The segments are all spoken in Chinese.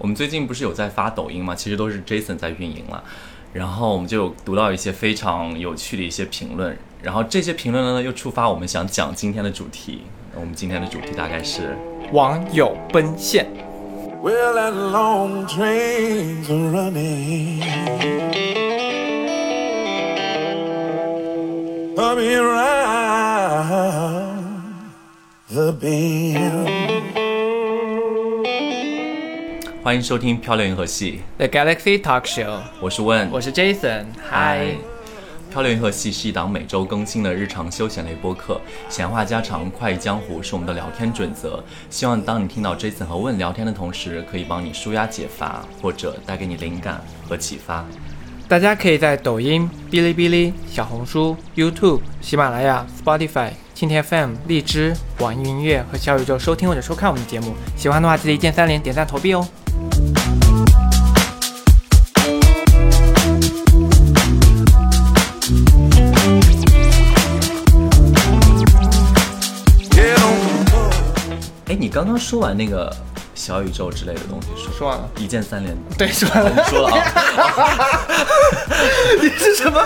我们最近不是有在发抖音吗？其实都是 Jason 在运营了。然后我们就有读到一些非常有趣的一些评论，然后这些评论呢又触发我们想讲今天的主题。我们今天的主题大概是网友奔现。Well, that long train's a running. Coming around the bend. 欢迎收听《漂流银河系》，The Galaxy Talk Show，我是问，我是 Jason，嗨。漂流银河系是一档每周更新的日常休闲类播客，闲话家常、快意江湖是我们的聊天准则。希望当你听到 Jason 和问聊天的同时，可以帮你舒压解乏，或者带给你灵感和启发。大家可以在抖音、哔哩哔哩、小红书、YouTube、喜马拉雅、Spotify、蜻蜓 FM、荔枝、网易云音乐和小宇宙收听或者收看我们的节目。喜欢的话，记得一键三连、点赞、投币哦。刚刚说完那个小宇宙之类的东西，说说完了，一键三连，对，说完了。我们说了啊。你是什么？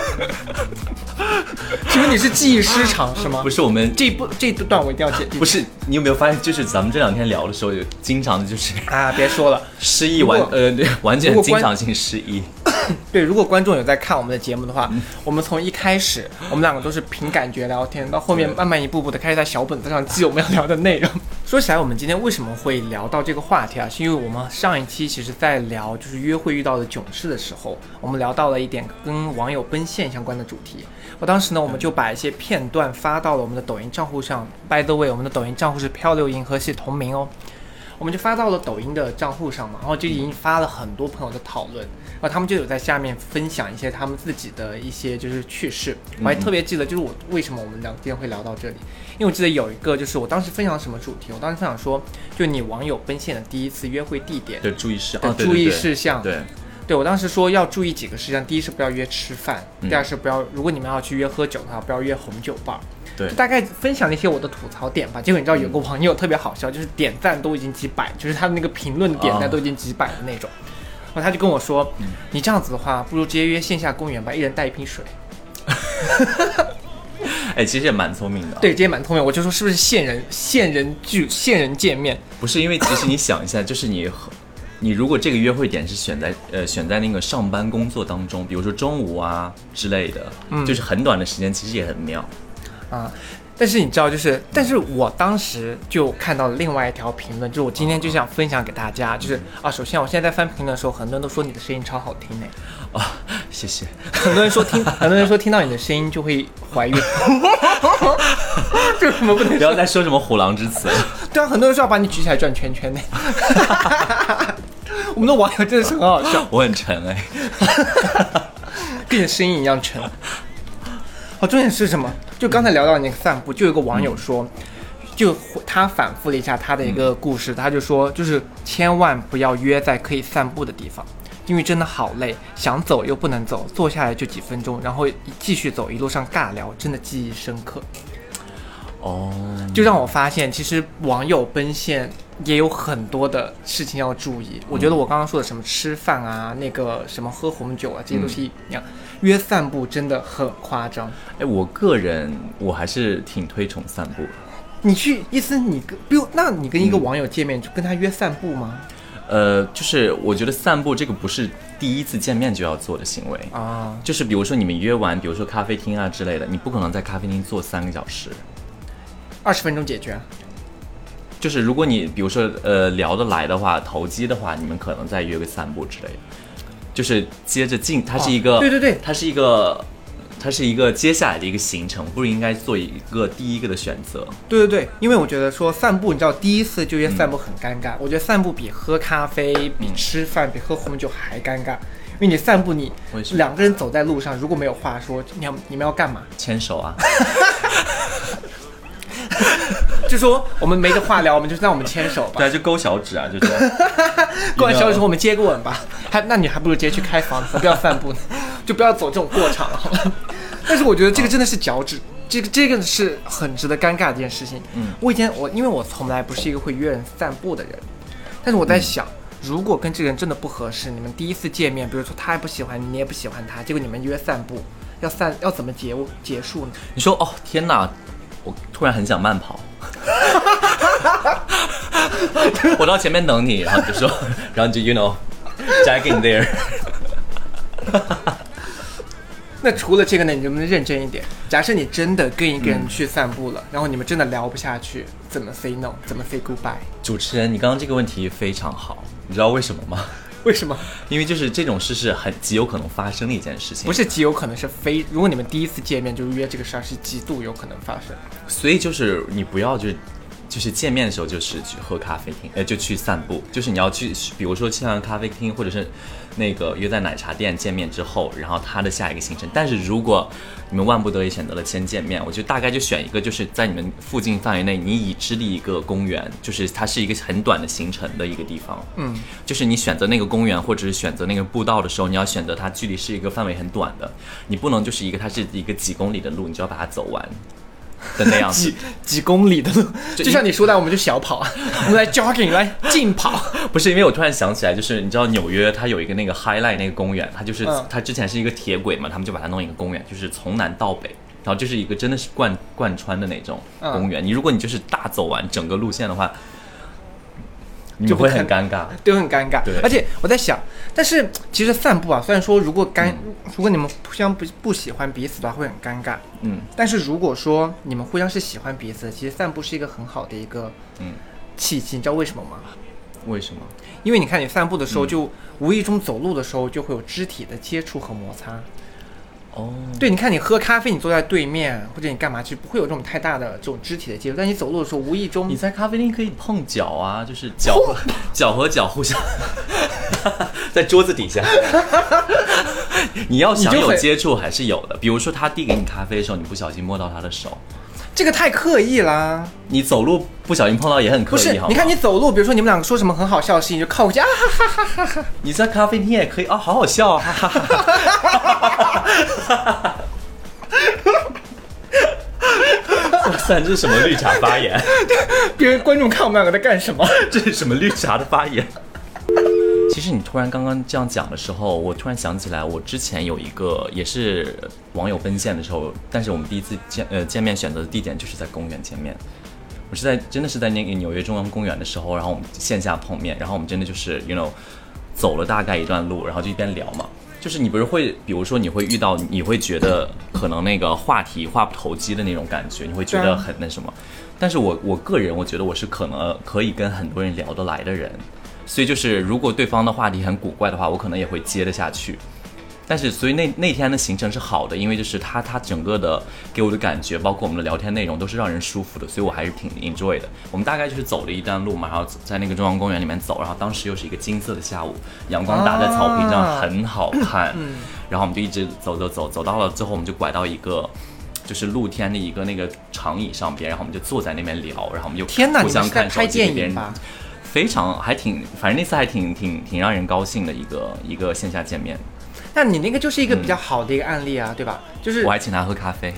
请问你是记忆失常是吗？不是我们这一步这一段我一定要剪。不是你有没有发现，就是咱们这两天聊的时候，有经常的就是啊，别说了。失忆完呃对，完全经常性失忆。对，如果观众有在看我们的节目的嗯话，我们从一开始我们两个都是凭感觉聊天，到后面慢慢一步步的开始在小本子上记我们要聊的内容。说起来，我们今天为什么会聊到这个话题啊？是因为我们上一期其实在聊就是约会遇到的囧事的时候，我们聊到了一点跟网友奔现相关的主题。我当时呢，我们就把一些片段发到了我们的抖音账户上。By the way，我们的抖音账户是漂流银河系同名哦。我们就发到了抖音的账户上嘛，然后就已经发了很多朋友的讨论，然后他们就有在下面分享一些他们自己的一些就是趣事。我还特别记得，就是我为什么我们聊今天会聊到这里，因为我记得有一个就是我当时分享什么主题，我当时分享说，就你网友奔现的第一次约会地点的注意事项注意事项。对，对我当时说要注意几个事项，第一是不要约吃饭，嗯第二是不要，如果你们要去约喝酒的话，不要约红酒吧。对就大概分享了一些我的吐槽点吧。结果你知道有个网友特别好笑，就是点赞都已经几百，就是他的那个评论点赞哦都已经几百的那种。然后他就跟我说，嗯你这样子的话，不如直接约线下公园吧，一人带一瓶水。哎，其实也蛮聪明的。对，，这也蛮聪明。我就说是不是线人线人聚线人见面？不是因为其实你想一下，就是你和你如果这个约会点是选在呃选在那个上班工作当中，比如说中午啊之类的，嗯就是很短的时间，其实也很妙。啊。但是你知道，就是，但是我当时就看到了另外一条评论，就是我今天就想分享给大家，就是啊，首先我现在在翻评论的时候，很多人都说你的声音超好听呢，啊、谢谢。很多人说听，很多人说听到你的声音就会怀孕，这有什么不能说不要再说什么虎狼之词了。对啊，很多人说要把你举起来转圈圈呢。我们的网友真的是很好笑，我很沉哎。跟你的声音一样沉。好，重点是什么？就刚才聊到那个散步，就有个网友说，就他反复了一下他的一个故事，他就说，就是千万不要约在可以散步的地方。因为真的好累，想走又不能走，坐下来就几分钟，然后继续走，一路上尬聊，真的记忆深刻。哦，就让我发现，其实网友奔现也有很多的事情要注意。我觉得我刚刚说的什么吃饭啊，那个什么喝红酒啊，这些都是一样。约散步真的很夸张。哎，我个人我还是挺推崇散步的。你去意思你跟，比如，那你跟一个网友见面，就跟他约散步吗？呃，就是我觉得散步这个不是第一次见面就要做的行为，啊，就是比如说你们约完，比如说咖啡厅啊之类的，你不可能在咖啡厅坐三个小时。二十分钟解决。就是如果你比如说呃聊得来的话，投机的话，你们可能再约个散步之类的，就是接着进，它是一个，哦对对对它是一个，它是一个接下来的一个行程，不应该做一个第一个的选择。对对对，因为我觉得说散步，你知道第一次就约散步很尴尬。我觉得散步比喝咖啡、比吃饭、比喝红酒还尴尬，因为你散步你两个人走在路上，如果没有话说，你要你们要干嘛？牵手啊，就说我们没得话聊，我们就让我们牵手吧对。啊，就勾小指啊，就这样。勾完小指之后我们接个吻吧，还那你还不如直接去开房，不要散步呢，就不要走这种过场了？但是我觉得这个真的是脚趾，这个这个是很值得尴尬的一件事情。嗯，我以前我因为我从来不是一个会约人散步的人，但是我在想，如果跟这个人真的不合适，你们第一次见面，比如说他也不喜欢你，你也不喜欢他，结果你们约散步，要散要怎么结结束呢？你说哦，天哪，我突然很想慢跑。我到前面等你，然后就说，然后就 you know jack in there。那除了这个呢，你能不能认真一点？假设你真的跟一个人去散步了，然后你们真的聊不下去，怎么 say no？怎么 say goodbye？主持人，你刚刚这个问题非常好，你知道为什么吗？为什么？因为就是这种事是很极有可能发生的一件事情，不是极有可能是非。如果你们第一次见面就约这个事儿，是极度有可能发生。所以就是你不要就是。就是见面的时候，就是去喝咖啡厅，呃，就去散步。就是你要去，比如说去完咖啡厅，或者是那个约在奶茶店见面之后，然后他的下一个行程。但是如果你们万不得已选择了先见面，我就大概就选一个，就是在你们附近范围内你已知的一个公园，就是它是一个很短的行程的一个地方。嗯，就是你选择那个公园或者是选择那个步道的时候，你要选择它距离是一个范围很短的，你不能就是一个它是一个几公里的路，你就要把它走完。的那样子，几几公里的路，就像你说的，我们就小跑，我们来 jogging，来竞跑。不是因为我突然想起来，就是你知道纽约它有一个那个 Highlight 那个公园，它就是嗯它之前是一个铁轨嘛，他们就把它弄一个公园，就是从南到北，然后这是一个真的是贯贯穿的那种嗯公园。你如果你就是大走完整个路线的话，你就会很尴尬。对很尴尬对。而且我在想，但是其实散步啊，虽然说如果干，如果你们互相不不喜欢彼此的话，会很尴尬。嗯但是如果说你们互相是喜欢彼此，其实散步是一个很好的一个嗯，契机。你知道为什么吗？为什么？因为你看你散步的时候，嗯就无意中走路的时候就会有肢体的接触和摩擦。哦，对，你看你喝咖啡，你坐在对面，或者你干嘛，其实不会有这种太大的这种肢体的接触。但你走路的时候，无意中你在咖啡厅可以碰脚啊，就是脚和脚和脚互相 在桌子底下。你要想有接触还是有的，比如说他递给你咖啡的时候，你不小心摸到他的手，这个太刻意啦。你走路不小心碰到也很刻不是你看你走路，比如说你们两个说什么很好笑的事情，就靠过去啊哈哈哈哈哈。你在咖啡厅也可以啊，好好笑啊，哈哈哈哈。哇塞，这是什么绿茶发言？别人观众看我们两个在干什么？这是什么绿茶的发言？其实你突然刚刚这样讲的时候，我突然想起来，我之前有一个也是网友奔现的时候，但是我们第一次见呃见面选择的地点就是在公园见面。我是在真的是在那个纽约中央公园的时候，然后我们线下碰面，然后我们真的就是 you know 走了大概一段路，然后就一边聊嘛。就是你不是会，比如说你会遇到，你会觉得可能那个话题话不投机的那种感觉，你会觉得很那什么。但是我我个人我觉得我是可能可以跟很多人聊得来的人，所以就是如果对方的话题很古怪的话，我可能也会接得下去。但是所以那那天的行程是好的，因为就是他他整个的给我的感觉，包括我们的聊天内容都是让人舒服的，所以我还是挺 enjoy 的。我们大概就是走了一段路嘛，然后在那个中央公园里面走，然后当时又是一个金色的下午，阳光打在草坪上啊很好看，然后我们就一直走走走走到了最后，我们就拐到一个。就是露天的一个那个长椅上边，然后我们就坐在那边聊，然后我们就互相看手机给别人电影吧？非常还挺，反正那次还挺挺挺让人高兴的一个一个线下见面。那你那个就是一个比较好的一个案例啊，对吧？就是我还请他喝咖啡。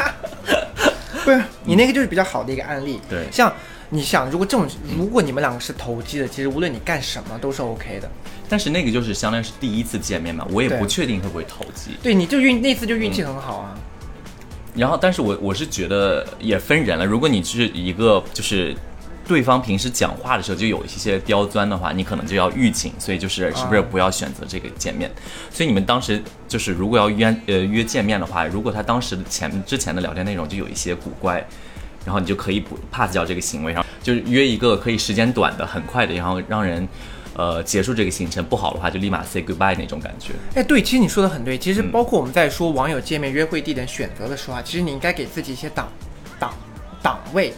不是你那个就是比较好的一个案例。对像你想，如果这种，如果你们两个是投机的，其实无论你干什么都是 OK 的。但是那个就是相当于是第一次见面嘛，我也不确定会不会投机。对，你就运那次就运气很好啊。然后，但是我我是觉得也分人了。如果你是一个就是对方平时讲话的时候就有一些刁钻的话，你可能就要预警，所以就是是不是不要选择这个见面。所以你们当时就是如果要约呃约见面的话，如果他当时的前之前的聊天内容就有一些古怪。然后你就可以不 pass 掉这个行为，然后就是约一个可以时间短的、很快的，然后让人，呃，结束这个行程。不好的话就立马 say goodbye 那种感觉。哎，对，其实你说的很对。其实嗯包括我们在说网友见面、约会地点选择的时候啊，其实你应该给自己一些档档档位。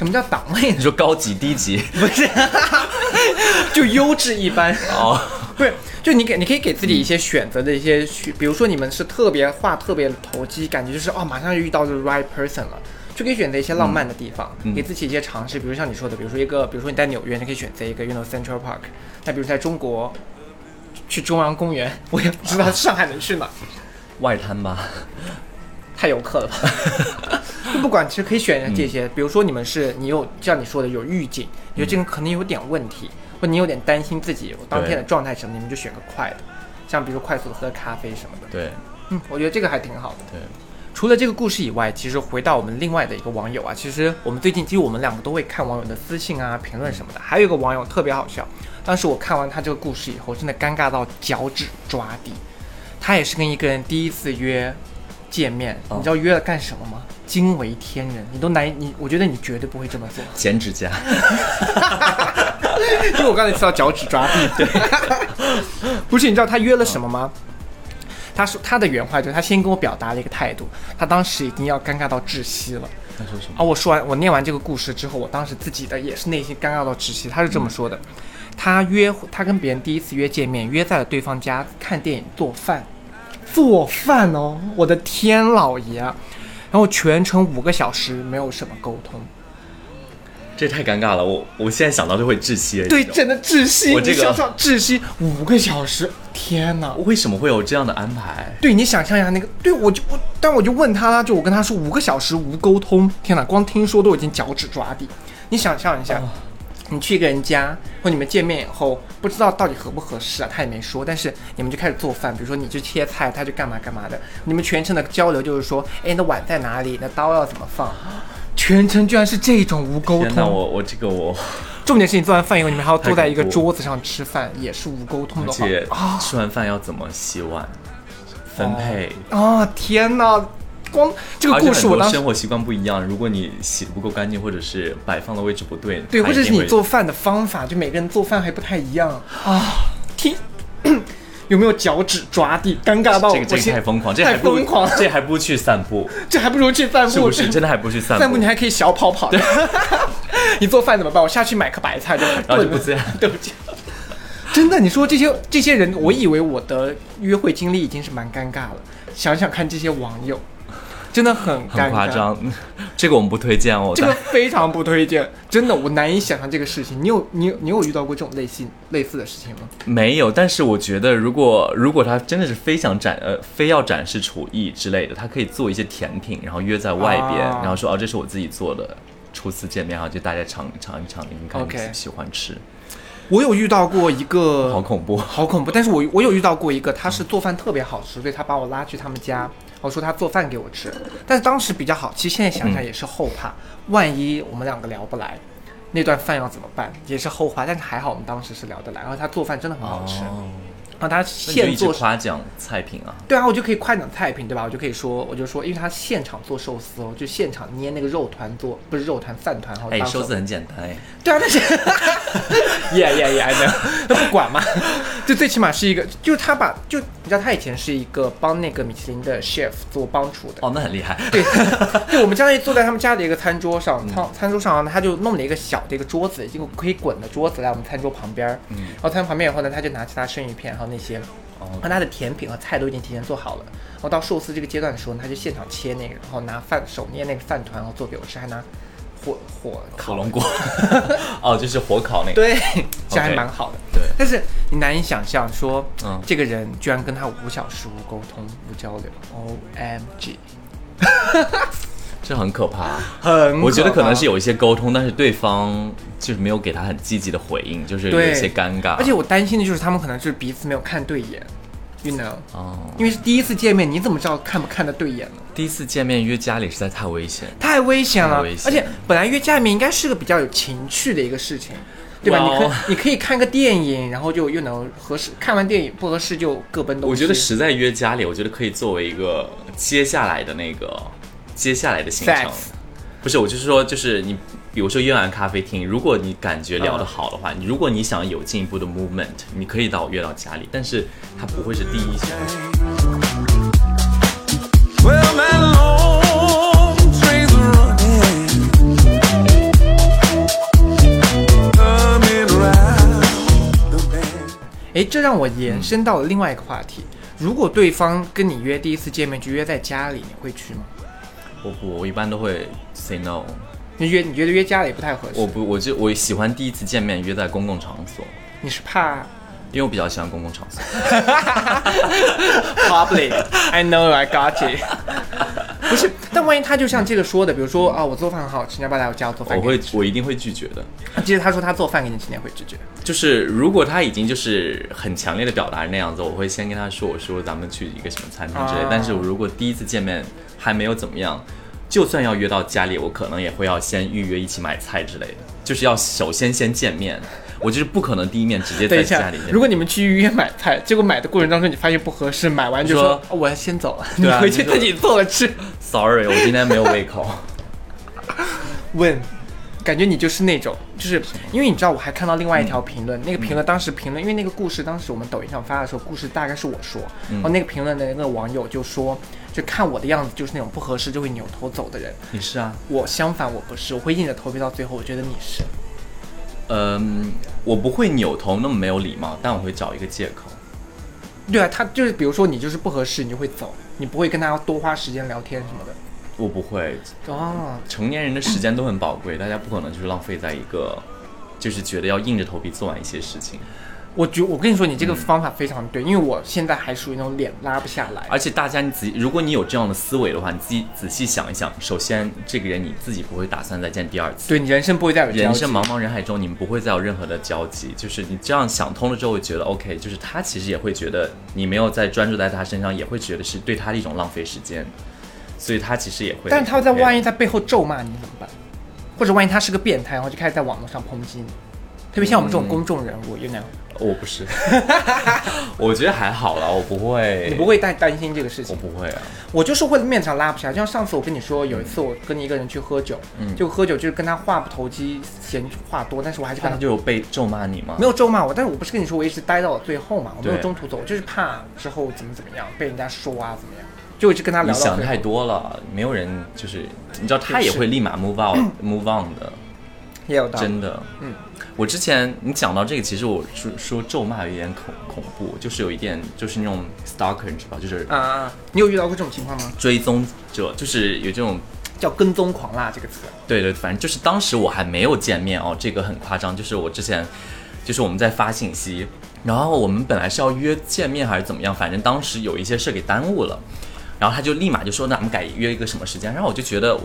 什么叫档位呢你？说高级、低级不是，就优质一般。哦，不是，就你给你可以给自己一些选择的一些选，比如说你们是特别话特别投机，感觉就是哦马上就遇到 the right person 了，就可以选择一些浪漫的地方，嗯给自己一些尝试。比如像你说的，比如说一个，比如说你在纽约，你可以选择一个 you know Central Park。那比如在中国，去中央公园，我也不知道上海能去哪，外滩吧。太游客了吧？就不管，其实可以选这些。比如说你们是你有像你说的有预警，你觉得这个可能有点问题，或你有点担心自己当天的状态什么，你们就选个快的，像比如说快速的喝咖啡什么的。对嗯，我觉得这个还挺好的。对，除了这个故事以外，其实回到我们另外的一个网友啊，其实我们最近其实我们两个都会看网友的私信啊、评论什么的。还有一个网友特别好笑，当时我看完他这个故事以后，真的尴尬到脚趾抓地。他也是跟一个人第一次约见面，哦你知道约了干什么吗？惊为天人，你都难以你，我觉得你绝对不会这么做，剪指甲，因为我刚才提到脚趾抓地，对，不是，你知道他约了什么吗？他说他的原话就是他先跟我表达了一个态度，他当时已经要尴尬到窒息了。他说什么？啊，我说完我念完这个故事之后，我当时自己的也是内心尴尬到窒息。他是这么说的：他约他跟别人第一次约见面，约在了对方家看电影、做饭，做饭哦，我的天老爷啊！然后全程五个小时没有什么沟通，这太尴尬了，我我现在想到就会窒息。对，真的窒息。我这个你想想窒息五个小时，天哪！为什么会有这样的安排？对你想象一下那个，对我就我，但我就问他啦，就我跟他说五个小时无沟通，天哪，光听说都已经脚趾抓地。你想象一下，你去一个人家，或你们见面以后，不知道到底合不合适啊，他也没说，但是你们就开始做饭，比如说你去切菜，他就干嘛干嘛的，你们全程的交流就是说，哎，那碗在哪里？那刀要怎么放？全程居然是这种无沟通，我我这个我 重点是你做完饭以后，你们还要坐在一个桌子上吃饭，也是无沟通的话而且啊吃完饭要怎么洗碗、分配？啊！天哪，光这个故事我当时生活习惯不一样，如果你洗的不够干净，或者是摆放的位置不对，对，或者是你做饭的方法，就每个人做饭还不太一样啊。听，有没有脚趾抓地？尴尬到这个这个太疯狂，这太疯狂了 这还不如去散步，这还不如去散步，是不是？真的还不如去散步，散步你还可以小跑跑。你做饭怎么办？我下去买颗白菜就然后就不这样。对不起。真的，你说这些这些人，我以为我的约会经历已经是蛮尴尬了。想想看，这些网友真的很，很夸张，这个我们不推荐哦。这个非常不推荐，真的，我难以想象这个事情。你有你有你有遇到过这种类似类似的事情吗？没有，但是我觉得，如果如果他真的是非想展呃非要展示厨艺之类的，他可以做一些甜品，然后约在外边，啊然后说哦这是我自己做的，初次见面，然后就大家尝尝一尝，你们看喜喜欢吃，我有遇到过一个好恐怖。好恐怖，但是我我有遇到过一个，他是做饭特别好吃，所以他把我拉去他们家，我说他做饭给我吃，但是当时比较好，其实现在想想也是后怕，万一我们两个聊不来，那段饭要怎么办，也是后怕，但是还好我们当时是聊得来，然后他做饭真的很好吃，哦，然后他现做夸奖菜品啊。对啊，我就可以夸奖菜品，对吧？我就可以说，我就说，因为他现场做寿司哦，就现场捏那个肉团做，不是肉团饭团，然后哎，寿司很简单哎，对啊，但是耶耶耶，那 那不管嘛，就最起码是一个，就是他把，就你知道他以前是一个帮那个米其林的 chef 做帮厨的，哦，那很厉害。对，对，我们相当于坐在他们家的一个餐桌上，餐餐桌上呢，他就弄了一个小的一个桌子，一个可以滚的桌子来我们餐桌旁边儿，嗯然后餐桌旁边以后呢，他就拿起他生鱼片还有那些。哦然后他的甜品和菜都已经提前做好了，然后到寿司这个阶段的时候，他就现场切那个，然后拿饭手捏那个饭团，然后做给我吃，还拿火火烤火龙果，哦，就是火烤那个。对，这还蛮好的。对但是你难以想象说，嗯这个人居然跟他五小时无沟通、无交流，O M G，这很可怕。很我觉得可能是有，一些沟通，但是对方就是没有给他很积极的回应，就是有一些尴尬。而且我担心的就是他们可能就是彼此没有看对眼，you know，哦，因为是第一次见面，你怎么知道看不看得对眼呢？第一次见面约家里实在太危险。太危险了，危险而且本来约家里面应该是个比较有情趣的一个事情。对吧？你可你可以看个电影，然后就又能合适，看完电影不合适就各奔东西。我觉得实在约家里，我觉得可以作为一个接下来的那个接下来的行程。不是，我就是说，就是你，比如说约完咖啡厅，如果你感觉聊得好的话，你如果你想有进一步的 movement，你可以到约到家里，但是它不会是第一.哎，这让我延伸到了另外一个话题。如果对方跟你约第一次见面就约在家里，你会去吗？我不，我一般都会 say no。你约你觉得约家里不太合适？我不，我就我喜欢第一次见面约在公共场所，你是怕因为我比较喜欢公共场所。public？I know I got it。不是，但万一他就像这个说的，比如说啊，我做饭很好吃，你要不要来我家做饭我会？我一定会拒绝的。接着他说他做饭给你吃，你也会拒绝。就是如果他已经就是很强烈的表达那样子，我会先跟他说，我说咱们去一个什么餐厅之类。啊但是我如果第一次见面还没有怎么样，就算要约到家里，我可能也会要先预约一起买菜之类的，就是要首先先见面。我就是不可能第一面直接在家里，面。如果你们去预约买菜，结果买的过程当中你发现不合适，买完就说我要先走了，你回去自己做了吃。sorry，我今天没有胃口。问，感觉你就是那种，就是因为你知道，我还看到另外一条评论，那个评论当时评论，因为那个故事当时我们抖音上发的时候，故事大概是我说，然后那个评论的那个网友就说，就看我的样子就是那种不合适就会扭头走的人，你是啊？我相反我不是，我会硬着头皮到最后，我觉得你是。嗯，我不会扭头那么没有礼貌，但我会找一个借口。对啊，他就是比如说你就是不合适，你就会走，你不会跟他多花时间聊天什么的。我不会，哦，成年人的时间都很宝贵，大家不可能就是浪费在一个，就是觉得要硬着头皮做完一些事情。我觉我跟你说，你这嗯个方法非常对，因为我现在还属于那种脸拉不下来。而且大家你仔细，如果你有这样的思维的话，你自己仔细想一想，首先这个人你自己不会打算再见第二次。对你人生不会再有人生茫茫人海中，你们不会再有任何的交集。就是你这样想通了之后，会觉得 OK，就是他其实也会觉得你没有在专注在他身上，也会觉得是对他的一种浪费时间，所以他其实也会。但是他在万一一在背后咒骂你怎么办？或者万一他是个变态，然后就开始在网络上抨击你，特别像我们这种公众人物，有那样，我不是，我觉得还好啦，我不会，你不，会担担心这个事情我。不会啊。我就是会面上拉不下，就像上次我跟你说，有一次我跟你一个人去喝酒，嗯就喝酒就是跟他话不投机，嫌话多，但是我还是跟他他就有被咒骂你吗？没有咒骂我，但是我不是跟你说我一直待到了最后嘛，我没有中途走，我就是怕之后怎么怎么样被人家说啊怎么样，就一直跟他你聊想太多了，没有人就是，你知道他也会立马 move out move on 的，也有道理。真的。嗯，我之前你讲到这个，其实我说说咒骂有一点恐恐怖，就是有一点就是那种 stalker，你知道，就是啊啊，啊你有遇到过这种情况吗？追踪者，就是有这种。叫跟踪狂啦这个词。对对，反正就是当时我还没有见面哦，这个很夸张。就是我之前，就是我们在发信息，然后我们本来是要约见面还是怎么样，反正当时有一些事给耽误了，然后他就立马就说，那我们改约一个什么时间？然后我就觉得，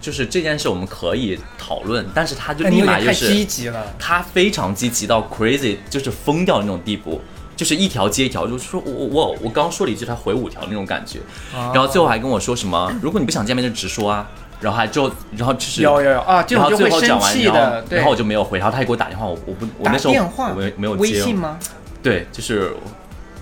就是这件事我们可以讨论，但是他就立马就是积极了。他非常积极到 crazy，就是疯掉的那种地步，就是一条接一条，就是说我我我我刚说了一句，他回五条那种感觉，哦然后最后还跟我说什么，如果你不想见面就直说啊，然后还之后然后就是有有有啊，这然后种就会生最后讲完，然气的，对。后然后我就没有回，然后他还给我打电话，我我不我打那时候没没有接，微信吗？对，就是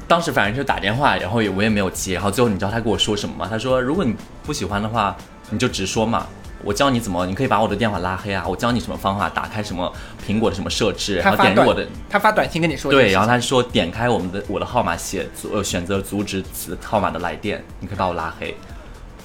当时反正就打电话，然后也我也没有接，然后最后你知道他跟我说什么吗？他说如果你不喜欢的话，你就直说嘛。我教你怎么，你可以把我的电话拉黑啊！我教你什么方法，打开什么苹果的什么设置，然后他点入我的他发短信跟你说对，然后他说点开我们的我的号码写阻呃选择阻止此号码的来电，你可以把我拉黑。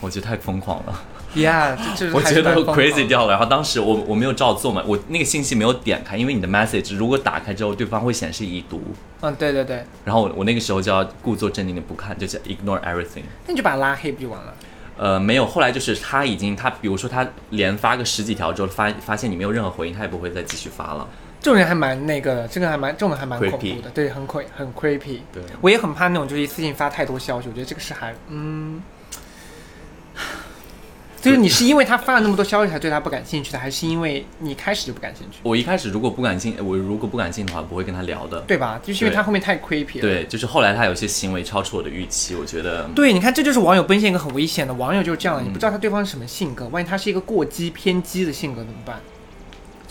我觉得太疯狂了，呀，这这我觉得 crazy 掉了。然后当时我我没有照做嘛，我那个信息没有点开，因为你的 message 如果打开之后，对方会显示已读。嗯，对对对，然后我我那个时候就要故作镇定的不看，就是 ignore everything。那你就把他拉黑不就完了？呃，没有，后来就是他已经他比如说他连发个十几条之后，发发现你没有任何回应，他也不会再继续发了。这种人还蛮那个的，这个还蛮这种还蛮恐怖的，对，很 cre 很 creepy。对，我也很怕那种就是一次性发太多消息，我觉得这个是还嗯。就是你是因为他发了那么多消息才对他不感兴趣的，还是因为你开始就不感兴趣，我一开始如果不感兴，我如果不感兴趣的话，不会跟他聊的。对吧？就是因为他后面太 creepy 了。对，就是后来他有些行为超出我的预期，我觉得对，你看，这就是网友奔现一个很危险的。网友就是这样的，你不嗯知道他对方是什么性格，万一他是一个过激偏激的性格怎么办？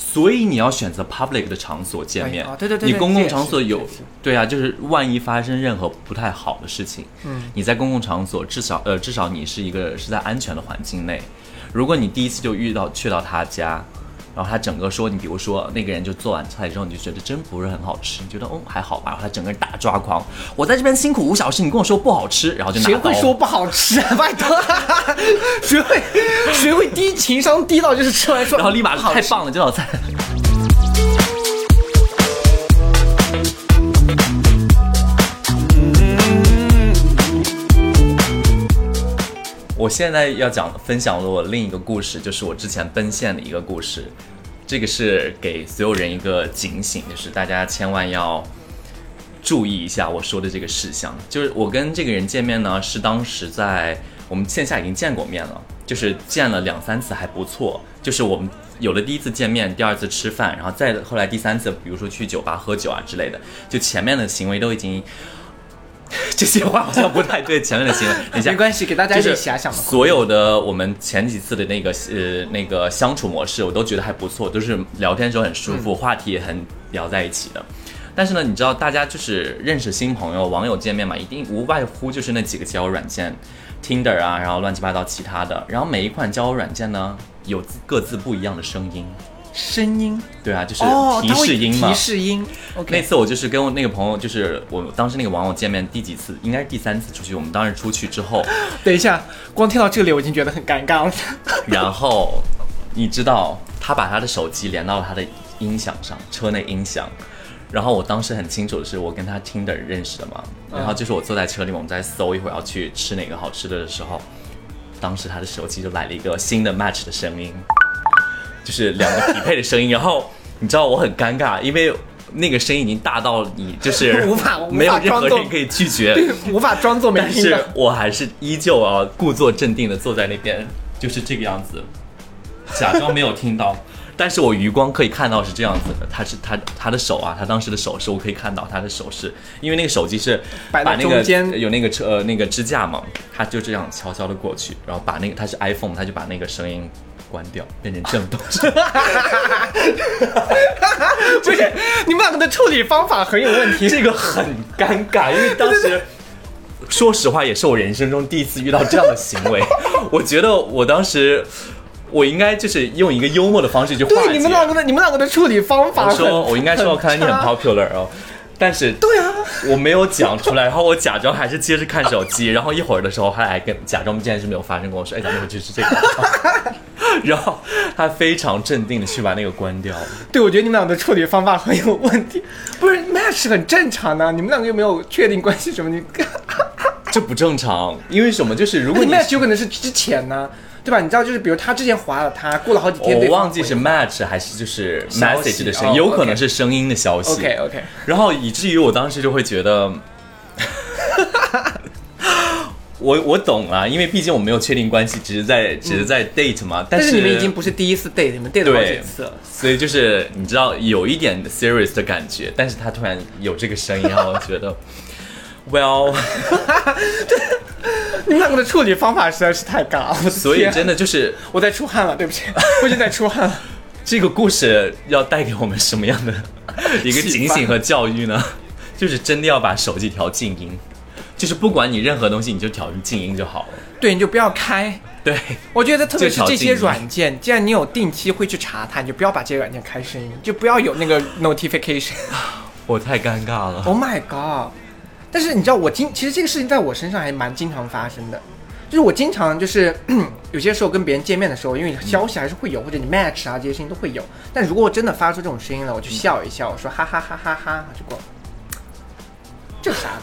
所以你要选择 public 的场所见面。对对对对你公共场所有对啊，就是万一发生任何不太好的事情，嗯，你在公共场所至少呃至少你是一个是在安全的环境内。如果你第一次就遇到去到他家，然后他整个说你比如说那个人就做完菜之后，你就觉得真不是很好吃，你觉得哦还好吧，然后他整个人大抓狂，我在这边辛苦五小时，你跟我说不好吃，然后就拿谁会说不好吃啊？拜托，谁会谁会低情商低到就是吃完说，然后立马太棒了这道菜。我现在要讲分享了我另一个故事，就是我之前奔现的一个故事。这个是给所有人一个警醒，就是大家千万要注意一下我说的这个事项。就是我跟这个人见面呢，是当时在我们线下已经见过面了，就是见了两三次还不错，就是我们有了第一次见面，第二次吃饭，然后再后来第三次，比如说去酒吧喝酒啊之类的，就前面的行为都已经。这些话好像不太对，前面的行为，等一下没关系，给大家一就是点遐想。所有的我们前几次的那个呃那个相处模式，我都觉得还不错，都是聊天的时候很舒服，话题也很聊在一起的。但是呢，你知道大家就是认识新朋友、网友见面嘛，一定无外乎就是那几个交友软件，Tinder 啊，然后乱七八糟其他的。然后每一款交友软件呢，有各自不一样的声音。声音对啊，就是哦，提示音嘛。提示音。那次我就是跟我那个朋友，就是我当时那个网友见面第几次，应该是第三次出去。我们当时出去之后，等一下，光听到这里我已经觉得很尴尬了。然后你知道他把他的手机连到了他的音响上，车内音响。然后我当时很清楚的是，我跟他听的认识的嘛。然后就是我坐在车里面，我们在搜一会儿要去吃哪个好吃的的时候，当时他的手机就来了一个新的 match 的声音，就是两个匹配的声音。然后你知道我很尴尬，因为那个声音已经大到你就是 无法 没有任何装作人可以拒绝。无法装作没但是。我还是依旧啊，故作镇定的坐在那边，就是这个样子，假装没有听到。但是我余光可以看到是这样子的，他是他他的手啊，他当时的手势我可以看到他的手势，因为那个手机是把那个中间有那个车呃那个支架嘛，他就这样悄悄的过去，然后把那个他是 iPhone，他就把那个声音关掉，变成震动声。不是，你们两个的处理方法很有问题。这个很尴尬，因为当时。说实话，也是我人生中第一次遇到这样的行为。我觉得我当时，我应该就是用一个幽默的方式去化解。对，你们两个的你们两个的处理方法我，说我应该说，我看来你很 popular 哦，但是 对啊，我没有讲出来，然后我假装还是接着看手机，然后一会儿的时候还还跟假装这件事没有发生，过我说，哎，咱们回去吃这个，然后他非常镇定的去把那个关掉。对，我觉得你们俩的处理方法很有问题。不是 match 很正常的，你们两个又没有确定关系什么，你 这不正常，因为什么？就是如果你你 match 有可能是之前呢，对吧？你知道，就是比如他之前划了他，过了好几天，我忘记是 match 还是就是 message 的声音，哦有可能是声音的消息。OK OK，然后以至于我当时就会觉得，我我懂了，因为毕竟我没有确定关系，只是在只是在 date 嘛。但但是你们已经不是第一次 date，你们 date 了好几次了。所以就是你知道有一点 serious 的感觉，但是他突然有这个声音，让我觉得，well，你们两个的处理方法实在是太尬了，所以真的就是我在出汗了，对不起，我已经在出汗了。这个故事要带给我们什么样的一个警醒和教育呢？就是真的要把手机调静音，就是不管你任何东西，你就调成静音就好了。对，你就不要开。对，我觉得特别是这些软件，既然你有定期会去查它，你就不要把这些软件开声音，就不要有那个 notification。我太尴尬了。Oh my god！但是你知道，我经其实这个事情在我身上还蛮经常发生的，就是我经常就是 有些时候跟别人见面的时候，因为消息还是会有，或者你 match 啊这些事情都会有。但如果我真的发出这种声音了，我就笑一笑，我说哈哈哈哈哈，就过了。这啥的？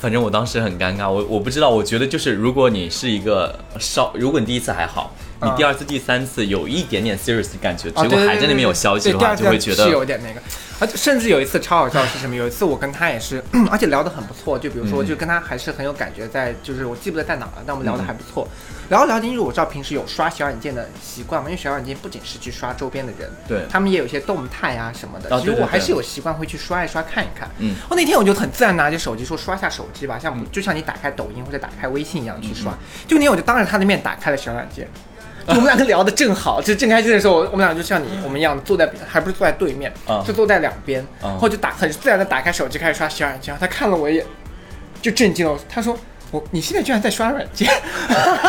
反正我当时很尴尬，我我不知道，我觉得就是如果你是一个稍，如果你第一次还好，你第二次、第三次有一点点 serious 的感觉，啊，结果还在那边有消息的话，就会觉是有得点那个，而且甚至有一次超好笑的是什么？有一次我跟他也是，而且聊得很不错，就比如说，嗯就跟他还是很有感觉在，就是我记不得在哪了，但我们聊得还不错。聊着聊着，因为我知道平时有刷小软件的习惯嘛，因为小软件不仅是去刷周边的人，对他们也有一些动态啊什么的。其实我还是有习惯会去刷一刷看一看。嗯我那天我就很自然拿起手机说刷下手机吧，像就像你打开抖音或者打开微信一样去刷。就那天我就当着他的面打开了小软件。就 我们两个聊得正好，就是正开心的时候，我们俩就像你我们一样坐在，还不是坐在对面，啊就坐在两边，啊然后就打很自然的打开手机开始刷小软件，他看了我一眼，就震惊了，他说我你现在居然在刷软件，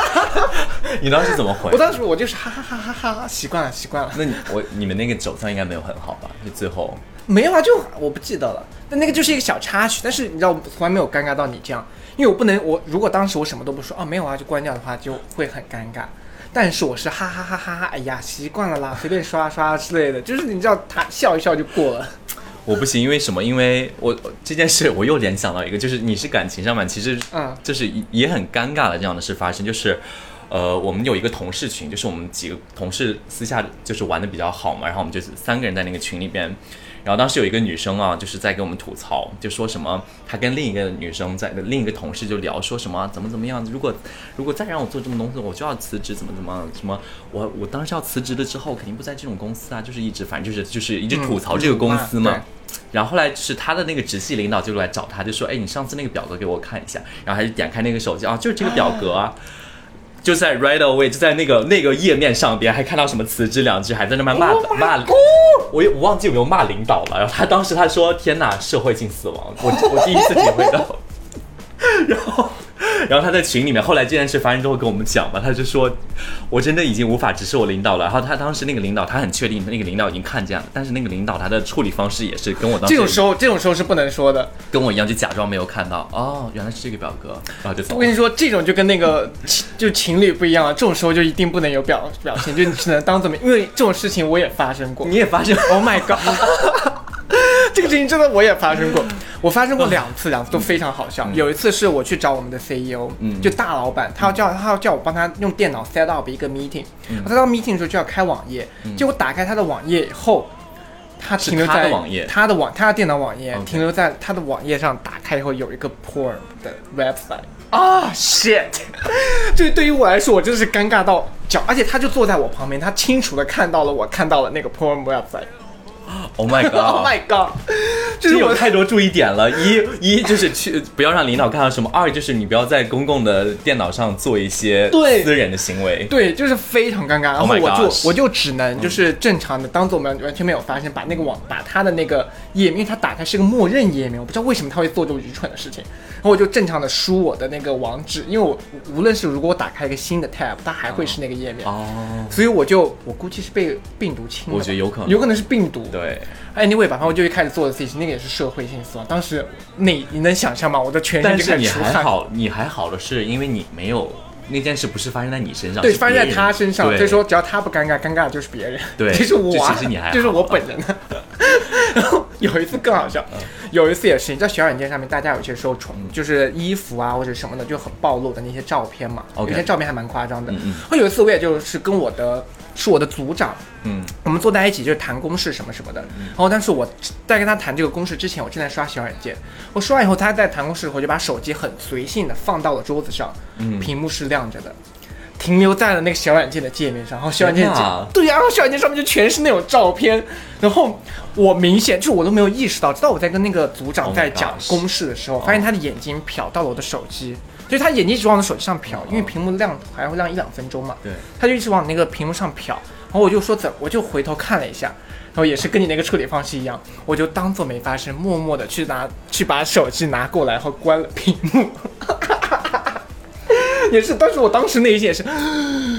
你当时怎么回？我？当时我就是哈哈哈哈哈哈，习惯了习惯了，那你我你们那个走向应该没有很好吧？就最后。没有啊，就我不记得了，但那个就是一个小插曲，但是你知道我从来没有尴尬到你这样，因为我不能我如果当时我什么都不说啊没有啊就关掉的话就会很尴尬。但是我是哈哈哈哈哈，哎呀，习惯了啦，随便刷刷之类的，就是你知道，他笑一笑就过了。我不行，因为什么？因为我我这件事我又联想到一个，就是你是感情上面，其实嗯就是也很尴尬的这样的事发生，就是。呃，我们有一个同事群，就是我们几个同事私下就是玩的比较好嘛，然后我们就三个人在那个群里边，然后当时有一个女生啊，就是在给我们吐槽，就说什么她跟另一个女生在另一个同事就聊说什么怎么怎么样，如果如果再让我做这种东西，我就要辞职，怎么怎么什么，我我当时要辞职了之后，肯定不在这种公司啊，就是一直反正就是就是一直吐槽这个公司嘛。嗯然后后来就是他的那个直系领导就来找他，就说：“哎，你上次那个表格给我看一下。”然后他就点开那个手机啊，就是这个表格啊。就在 right away，就在那个那个页面上边，还看到什么辞职两句，还在那边骂、Oh 骂我也我忘记有没有骂领导了。然后他当时他说：“天哪，社会性死亡！”我我第一次体会到。然后，然后他在群里面，后来这件事发生之后跟我们讲嘛，他就说：“我真的已经无法直视我领导了。”然后他当时那个领导，他很确定那个领导已经看见了，但是那个领导他的处理方式也是跟我当时这种时候，这种时候是不能说的。跟我一样，就假装没有看到。哦，原来是这个表格，然后就走。我跟你说，这种就跟那个情就情侣不一样了，这种时候就一定不能有表表情，就你只能当怎么，因为这种事情我也发生过。你也发生 Oh my god！这个事情真的我也发生过，我发生过两次，两次都非常好笑。有一次是我去找我们的 CEO，、嗯。就大老板，他要叫他要叫我帮他用电脑 set up 一个 meeting，、我 set up meeting 的时候就要开网页，结果打开他的网页以后。他停留是他在的网页。他的网，他的电脑网页停留在他的网页上，打开以后有一个 porn 的 website 啊、shit！这对于我来说，我真的是尴尬到脚，而且他就坐在我旁边，他清楚的看到了我看到了那个 porn website。，Oh my god！Oh my god！这有太多注意点了，一一就是去不要让领导看到什么，二就是你不要在公共的电脑上做一些对私人的行为。对，就是非常尴尬。然 Oh 后我就我就只能就是正常的当做我们完全没有发生，把那个网把他的那个页面，因为他打开是个默认页面，我不知道为什么他会做这种愚蠢的事情。然后我就正常的输我的那个网址，因为我无论是如果我打开一个新的 tab，它还会是那个页面。哦，所以我就我估计是被病毒侵了，我觉得有可能有可能是病毒。对，，anyway 吧，然后我就一开始做的事情，那个也是社会性死亡。当时你你能想象吗？我的全身就是开你始出汗。还好，你还好的是，因为你没有那件事不是发生在你身上，对，发生在他身上，所以说只要他不尴尬，尴尬的就是别人。对 这是我啊，就其实你还好这是我本人。然 后有一次更好笑，嗯有一次也是，你知道小软件上面大家有些时候重，就是衣服啊或者什么的就很暴露的那些照片嘛 OK 有些照片还蛮夸张的。嗯嗯然后有一次我也就是跟我的是我的组长，嗯。我们坐在一起就是谈公事什么什么的。然后，但是我在跟他谈这个公事之前，我正在刷小软件。我刷完以后，他在谈公事，我就把手机很随性的放到了桌子上，嗯。屏幕是亮着的。停留在了那个小软件的界面上，然后小软件对呀、然后小软件上面就全是那种照片，然后我明显就是我都没有意识到，直到我在跟那个组长 Oh 在讲公事的时候，发现他的眼睛瞟到了我的手机，就是他眼睛一直往我手机上瞟，因为屏幕亮还会亮一两分钟嘛，对，他就一直往那个屏幕上瞟，然后我就说怎，我就回头看了一下，然后也是跟你那个处理方式一样，我就当做没发生，默默的去拿去把手机拿过来，然后关了屏幕。也是，但是我当时那一下也是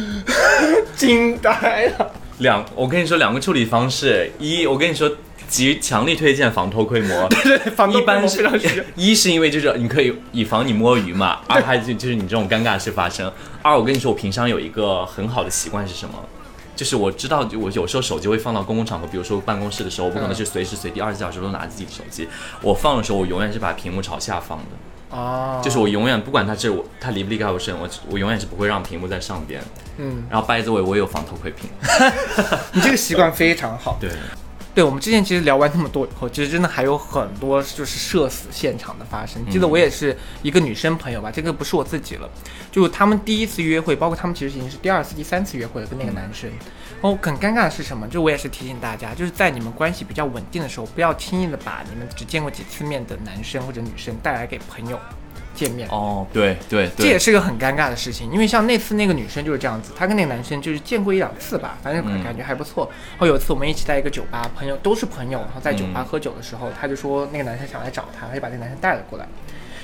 惊呆了。两，我跟你说两个处理方式，一我跟你说。极强力推荐防偷窥膜，对，防一需要。一是因为就是你可以以防你摸鱼嘛，二还就就是你这种尴尬的事发生。二我跟你说，我平常有一个很好的习惯是什么？就是我知道，就我有时候手机会放到公共场合，比如说办公室的时候，我不可能是随时随地二十四小时都拿着自己的手机。我放的时候，我永远是把屏幕朝下放的，哦，就是我永远不管它这我它离不离开我身，我我永远是不会让屏幕在上边。嗯，然后 by the way，我也有防偷窥屏。你这个习惯非常好。对，对，我们之前其实聊完那么多以后，其实真的还有很多就是社死现场的发生。记得我也是一个女生朋友吧，这个不是我自己了，就他们第一次约会，包括他们其实已经是第二次、第三次约会了，跟那个男生。哦，很尴尬的是什么？就我也是提醒大家，就是在你们关系比较稳定的时候，不要轻易的把你们只见过几次面的男生或者女生带来给朋友见面。哦，对对这也，是个很尴尬的事情，因为像那次那个女生就是这样子，她跟那个男生就是见过一两次吧，反正嗯感觉还不错。然后有一次我们一起在一个酒吧，朋友都是朋友，然后在酒吧嗯喝酒的时候，她就说那个男生想来找她，她就把那个男生带了过来。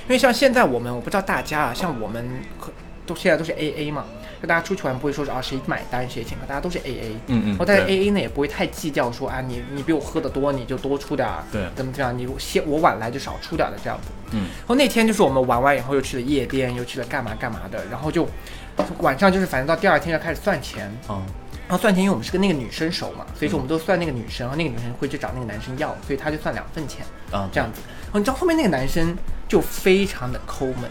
因为像现在我们，我不知道大家啊，像我们可都现在都是 A A 嘛，就大家出去玩不会说是啊谁买单谁请客，大家都是 A A。嗯嗯然后但是 A A 呢也不会太计较说啊你你比我喝的多你就多出点儿，对怎么怎么样，你先我晚来就少出点儿的这样子。嗯然后那天就是我们玩完以后又去了夜店，又去了干嘛干嘛的，然后就晚上就是反正到第二天要开始算钱，嗯然后算钱因为我们是跟那个女生熟嘛，所以说我们都算那个女生，然后那个女生会去找那个男生要，所以他就算两份钱啊这样子。然后你知道后面那个男生就非常的抠门，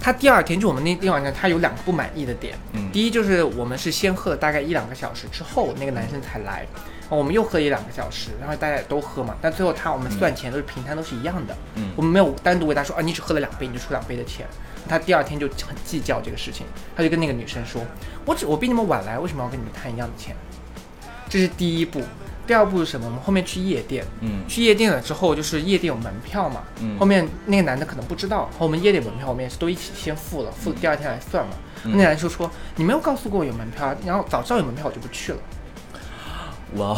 他第二天就我们那天晚上，他有两个不满意的点。嗯第一就是我们是先喝了大概一两个小时之后，那个男生才来，我们又喝了一两个小时，然后大家也都喝嘛，但最后他我们算钱都是平摊都是一样的，嗯我们没有单独为他说啊，你只喝了两杯，你就出两杯的钱。他第二天就很计较这个事情，他就跟那个女生说，我只我比你们晚来，为什么要跟你们摊一样的钱？这是第一步。第二步是什么？我们后面去夜店，嗯去夜店了之后，就是夜店有门票嘛，嗯后面那个男的可能不知道，和我们夜店门票我们也是都一起先付了，付了第二天来算嘛。嗯那男的就说你没有告诉过我有门票啊，然后早知道有门票我就不去了。哇，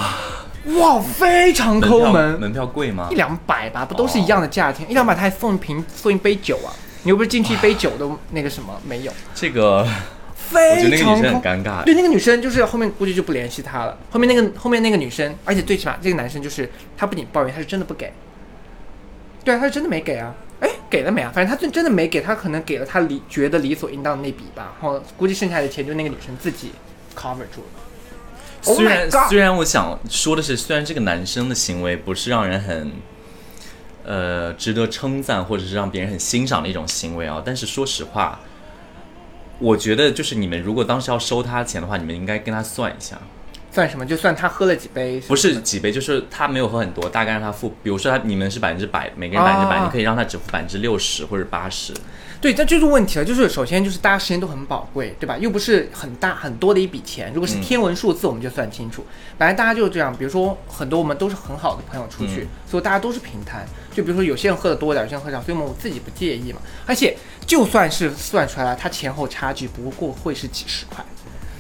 哇，非常抠票门，门票贵吗一？两百吧，不都是一样的价钱？一两百他还送一瓶送一杯酒啊，你又不是进去一杯酒都那个什么没有，这个我觉得那个非常女生很。尴尬。对，那个女生就是后面估计就不联系他了。后面那个后面那个女生，而且最起码这个男生就是他不仅抱怨，他是真的不给。对啊，他是真的没给啊。哎，给了没啊？反正他真真的没给，他可能给了他理觉得理所应当的那笔吧。然后估计剩下的钱就那个女生自己 cover 住了。Oh 虽然虽然我想说的是，虽然这个男生的行为不是让人很，呃，值得称赞或者是让别人很欣赏的一种行为啊，但是说实话，我觉得就是你们如果当时要收他钱的话，你们应该跟他算一下，算什么？就算他喝了几杯，不是几杯，就是他没有喝很多，大概让他付，比如说他你们是百分之百，每个人百分之百，啊你可以让他只付百分之六十或者八十，对，这就是问题了。就是首先就是大家时间都很宝贵，对吧？又不是很大很多的一笔钱，如果是嗯天文数字，我们就算清楚。本来大家就是这样，比如说很多我们都是很好的朋友出去，嗯所以大家都是平摊。就比如说有些人喝的多点，有些人喝少，所以我们自己不介意嘛。而且就算是算出来了，它前后差距不过会是几十块，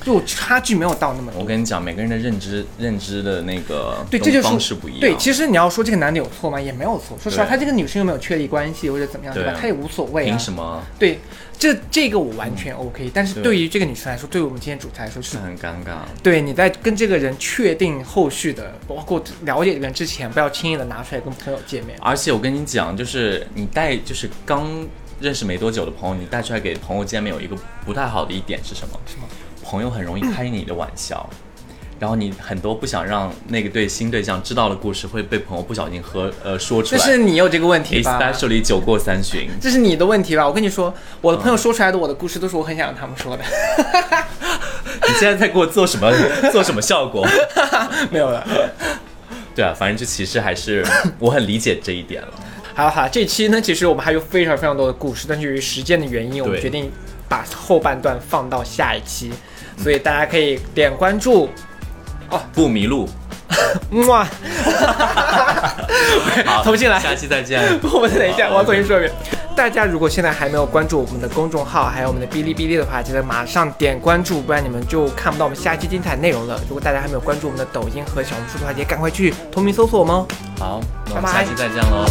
就差距没有到那么多。我跟你讲，每个人的认知认知的那个对，这就是方式不一样，对，其实你要说这个男的有错吗？也没有错。说实话，他这个女生又没有确立关系或者怎么样，对吧？他也无所谓啊。凭什么？对，这这个我完全 OK，、但是对对于这个女生来说，对于我们今天主持来说，就是是很尴尬。对你在跟这个人确定后续的，包括了解这个人之前，不要轻易的拿出来跟朋友见面。而且我跟你讲，就是你带就是刚认识没多久的朋友，你带出来给朋友见面，有一个不太好的一点是什么？什么？朋友很容易开你的玩笑，然后你很多不想让那个对新对象知道的故事会被朋友不小心和呃说出这来。是你有这个问题吧？especially 酒过三巡，这是你的问题吧？我跟你说，我的朋友说出来的我的故事都是我很想让他们说的，你现在在给我做什么 做什么效果？没有了。对啊，反正就其实还是我很理解这一点了。好好，这期呢，其实我们还有非常非常多的故事，但是由于时间的原因，我们决定把后半段放到下一期，所以大家可以点关注哦。不迷路，哇，好，重新来下期再见。我们等一下，我要重新说一遍。大家如果现在还没有关注我们的公众号，还有我们的哔哩哔哩的话，记得马上点关注，不然你们就看不到我们下期精彩内容了。如果大家还没有关注我们的抖音和小红书的话，也赶快去同名搜索我们哦。好，那我们下期再见喽。